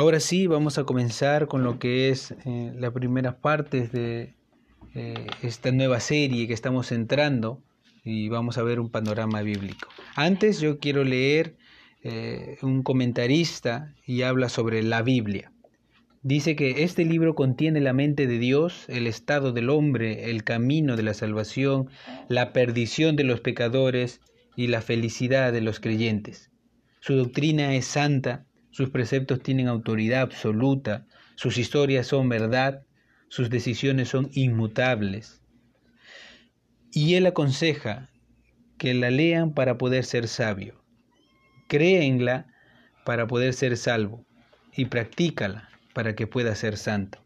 Ahora sí, vamos a comenzar con lo que es eh, la primera parte de eh, esta nueva serie que estamos entrando y vamos a ver un panorama bíblico. Antes yo quiero leer eh, un comentarista y habla sobre la Biblia. Dice que este libro contiene la mente de Dios, el estado del hombre, el camino de la salvación, la perdición de los pecadores y la felicidad de los creyentes. Su doctrina es santa, sus preceptos tienen autoridad absoluta, sus historias son verdad, sus decisiones son inmutables. Y él aconseja que la lean para poder ser sabio. Créenla para poder ser salvo y practícala para que pueda ser santo.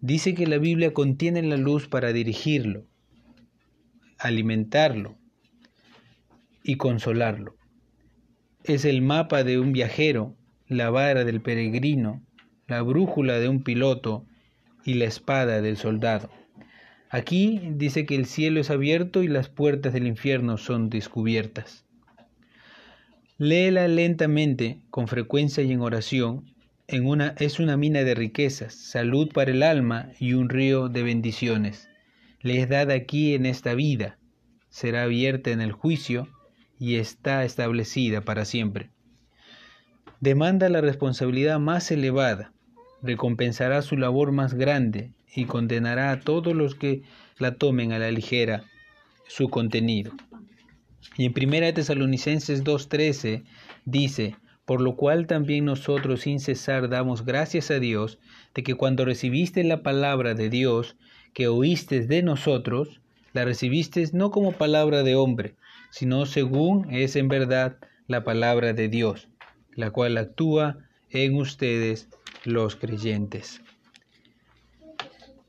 Dice que la Biblia contiene la luz para dirigirlo, alimentarlo y consolarlo es el mapa de un viajero, la vara del peregrino, la brújula de un piloto y la espada del soldado. Aquí dice que el cielo es abierto y las puertas del infierno son descubiertas. Léela lentamente, con frecuencia y en oración. En una, es una mina de riquezas, salud para el alma y un río de bendiciones. Le es dada aquí en esta vida, será abierta en el juicio y está establecida para siempre. Demanda la responsabilidad más elevada, recompensará su labor más grande y condenará a todos los que la tomen a la ligera su contenido. Y en 1 Tesalonicenses 2.13 dice, por lo cual también nosotros sin cesar damos gracias a Dios de que cuando recibiste la palabra de Dios que oíste de nosotros, la recibiste no como palabra de hombre, sino según es en verdad la palabra de Dios, la cual actúa en ustedes los creyentes.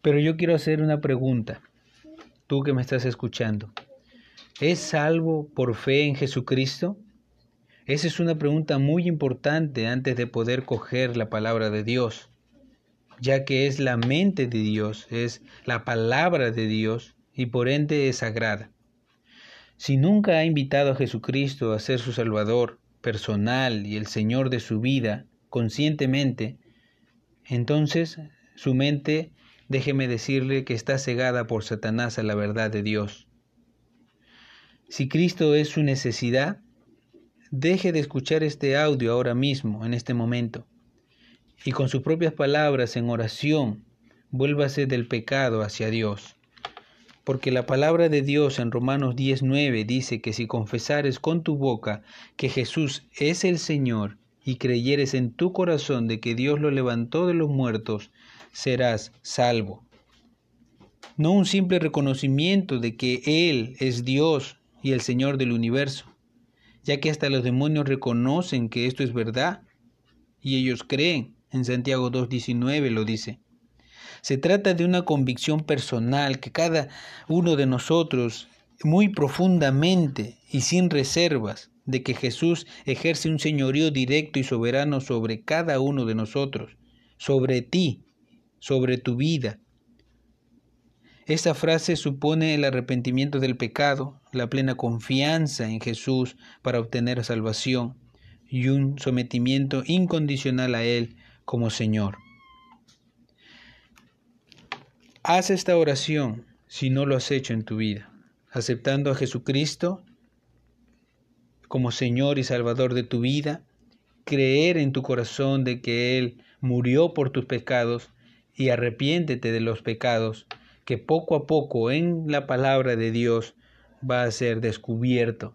Pero yo quiero hacer una pregunta, tú que me estás escuchando. ¿Es salvo por fe en Jesucristo? Esa es una pregunta muy importante antes de poder coger la palabra de Dios, ya que es la mente de Dios, es la palabra de Dios y por ende es sagrada. Si nunca ha invitado a Jesucristo a ser su Salvador personal y el Señor de su vida conscientemente, entonces su mente, déjeme decirle que está cegada por Satanás a la verdad de Dios. Si Cristo es su necesidad, deje de escuchar este audio ahora mismo, en este momento, y con sus propias palabras en oración, vuélvase del pecado hacia Dios. Porque la palabra de Dios en Romanos 10:9 dice que si confesares con tu boca que Jesús es el Señor y creyeres en tu corazón de que Dios lo levantó de los muertos, serás salvo. No un simple reconocimiento de que Él es Dios y el Señor del universo, ya que hasta los demonios reconocen que esto es verdad y ellos creen. En Santiago 2.19 lo dice. Se trata de una convicción personal que cada uno de nosotros muy profundamente y sin reservas de que Jesús ejerce un señorío directo y soberano sobre cada uno de nosotros, sobre ti, sobre tu vida. Esta frase supone el arrepentimiento del pecado, la plena confianza en Jesús para obtener salvación y un sometimiento incondicional a Él como Señor. Haz esta oración si no lo has hecho en tu vida, aceptando a Jesucristo como Señor y Salvador de tu vida, creer en tu corazón de que Él murió por tus pecados y arrepiéntete de los pecados que poco a poco en la palabra de Dios va a ser descubierto.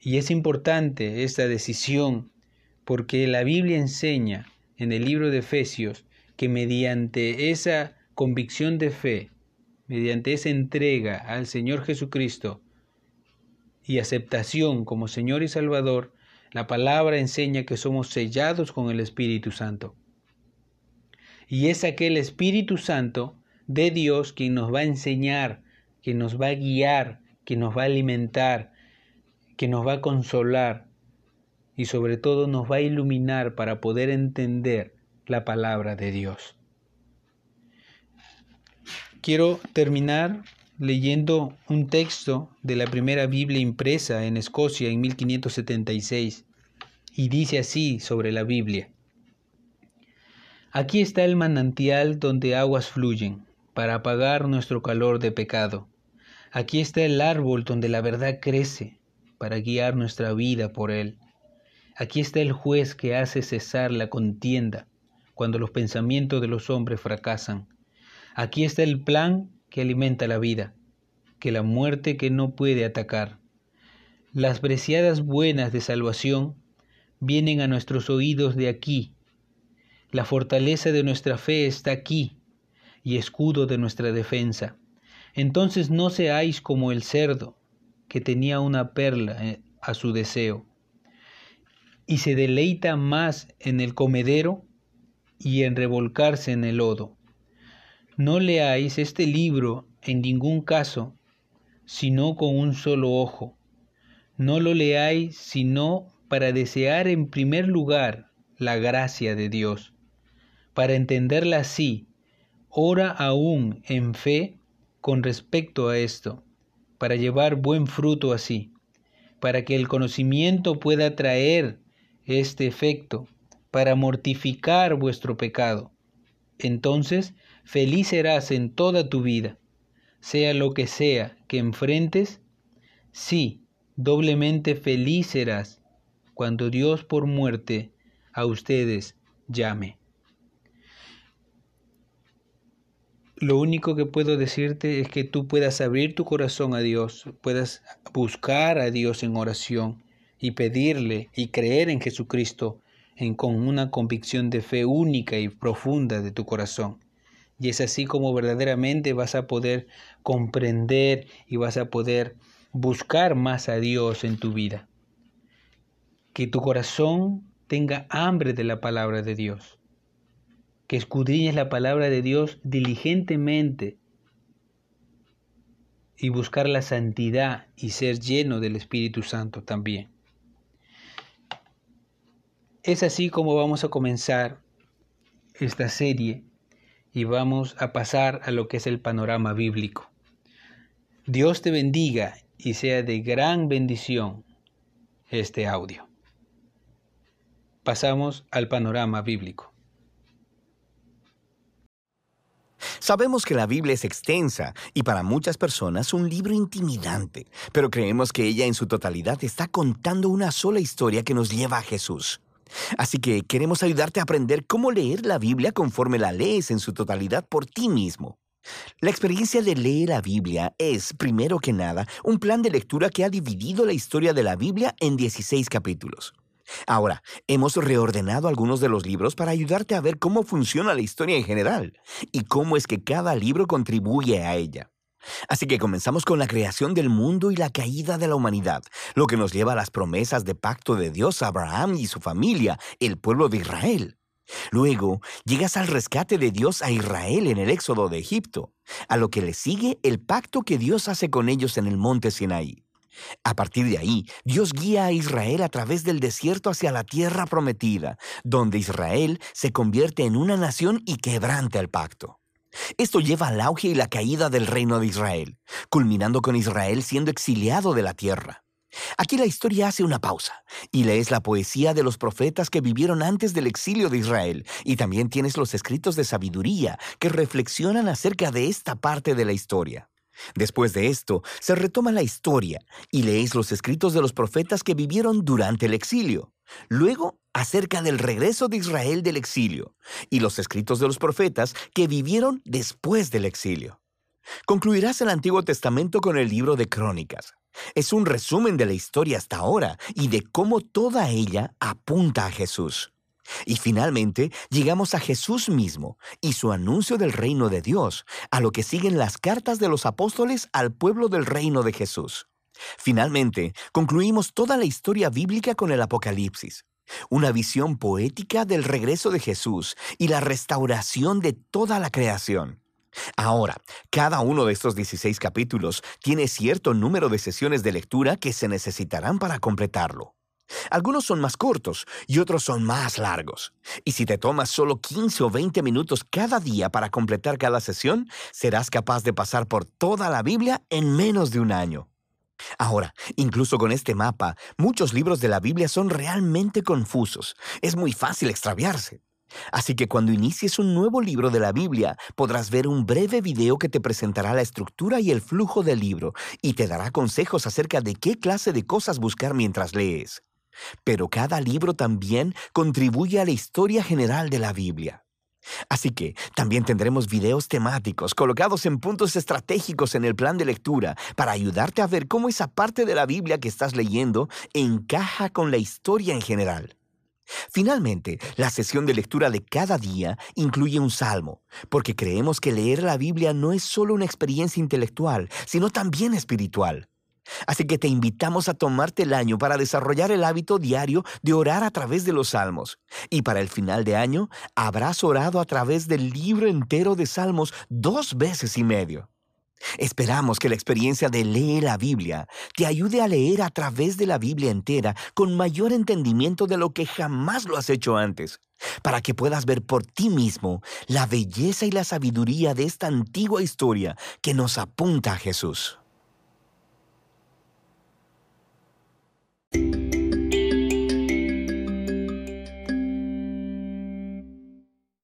Y es importante esta decisión porque la Biblia enseña en el libro de Efesios que mediante esa convicción de fe, mediante esa entrega al Señor Jesucristo y aceptación como Señor y Salvador, la palabra enseña que somos sellados con el Espíritu Santo. Y es aquel Espíritu Santo de Dios quien nos va a enseñar, que nos va a guiar, que nos va a alimentar, que nos va a consolar y sobre todo nos va a iluminar para poder entender la palabra de Dios. Quiero terminar leyendo un texto de la primera Biblia impresa en Escocia en 1576 y dice así sobre la Biblia. Aquí está el manantial donde aguas fluyen para apagar nuestro calor de pecado. Aquí está el árbol donde la verdad crece para guiar nuestra vida por él. Aquí está el juez que hace cesar la contienda cuando los pensamientos de los hombres fracasan. Aquí está el plan que alimenta la vida, que la muerte que no puede atacar. Las preciadas buenas de salvación vienen a nuestros oídos de aquí. La fortaleza de nuestra fe está aquí y escudo de nuestra defensa. Entonces no seáis como el cerdo, que tenía una perla eh, a su deseo y se deleita más en el comedero y en revolcarse en el lodo. No leáis este libro en ningún caso, sino con un solo ojo. No lo leáis sino para desear en primer lugar la gracia de Dios. Para entenderla así, ora aún en fe con respecto a esto, para llevar buen fruto así, para que el conocimiento pueda traer este efecto para mortificar vuestro pecado. Entonces, feliz serás en toda tu vida, sea lo que sea que enfrentes, sí, doblemente feliz serás cuando Dios por muerte a ustedes llame. Lo único que puedo decirte es que tú puedas abrir tu corazón a Dios, puedas buscar a Dios en oración y pedirle y creer en Jesucristo con una convicción de fe única y profunda de tu corazón. Y es así como verdaderamente vas a poder comprender y vas a poder buscar más a Dios en tu vida. Que tu corazón tenga hambre de la palabra de Dios. Que escudriñes la palabra de Dios diligentemente y buscar la santidad y ser lleno del Espíritu Santo también. Es así como vamos a comenzar esta serie y vamos a pasar a lo que es el panorama bíblico. Dios te bendiga y sea de gran bendición este audio. Pasamos al panorama bíblico. Sabemos que la Biblia es extensa y para muchas personas un libro intimidante, pero creemos que ella en su totalidad está contando una sola historia que nos lleva a Jesús. Así que queremos ayudarte a aprender cómo leer la Biblia conforme la lees en su totalidad por ti mismo. La experiencia de leer la Biblia es, primero que nada, un plan de lectura que ha dividido la historia de la Biblia en 16 capítulos. Ahora, hemos reordenado algunos de los libros para ayudarte a ver cómo funciona la historia en general y cómo es que cada libro contribuye a ella. Así que comenzamos con la creación del mundo y la caída de la humanidad, lo que nos lleva a las promesas de pacto de Dios a Abraham y su familia, el pueblo de Israel. Luego, llegas al rescate de Dios a Israel en el éxodo de Egipto, a lo que le sigue el pacto que Dios hace con ellos en el monte Sinaí. A partir de ahí, Dios guía a Israel a través del desierto hacia la tierra prometida, donde Israel se convierte en una nación y quebranta el pacto. Esto lleva al auge y la caída del reino de Israel, culminando con Israel siendo exiliado de la tierra. Aquí la historia hace una pausa y lees la poesía de los profetas que vivieron antes del exilio de Israel y también tienes los escritos de sabiduría que reflexionan acerca de esta parte de la historia. Después de esto, se retoma la historia y lees los escritos de los profetas que vivieron durante el exilio. Luego, acerca del regreso de Israel del exilio y los escritos de los profetas que vivieron después del exilio. Concluirás el Antiguo Testamento con el libro de Crónicas. Es un resumen de la historia hasta ahora y de cómo toda ella apunta a Jesús. Y finalmente llegamos a Jesús mismo y su anuncio del reino de Dios, a lo que siguen las cartas de los apóstoles al pueblo del reino de Jesús. Finalmente, concluimos toda la historia bíblica con el Apocalipsis, una visión poética del regreso de Jesús y la restauración de toda la creación. Ahora, cada uno de estos 16 capítulos tiene cierto número de sesiones de lectura que se necesitarán para completarlo. Algunos son más cortos y otros son más largos. Y si te tomas solo 15 o 20 minutos cada día para completar cada sesión, serás capaz de pasar por toda la Biblia en menos de un año. Ahora, incluso con este mapa, muchos libros de la Biblia son realmente confusos. Es muy fácil extraviarse. Así que cuando inicies un nuevo libro de la Biblia, podrás ver un breve video que te presentará la estructura y el flujo del libro y te dará consejos acerca de qué clase de cosas buscar mientras lees. Pero cada libro también contribuye a la historia general de la Biblia. Así que también tendremos videos temáticos colocados en puntos estratégicos en el plan de lectura para ayudarte a ver cómo esa parte de la Biblia que estás leyendo encaja con la historia en general. Finalmente, la sesión de lectura de cada día incluye un salmo, porque creemos que leer la Biblia no es solo una experiencia intelectual, sino también espiritual. Así que te invitamos a tomarte el año para desarrollar el hábito diario de orar a través de los salmos. Y para el final de año, habrás orado a través del libro entero de salmos dos veces y medio. Esperamos que la experiencia de leer la Biblia te ayude a leer a través de la Biblia entera con mayor entendimiento de lo que jamás lo has hecho antes, para que puedas ver por ti mismo la belleza y la sabiduría de esta antigua historia que nos apunta a Jesús. Thank you.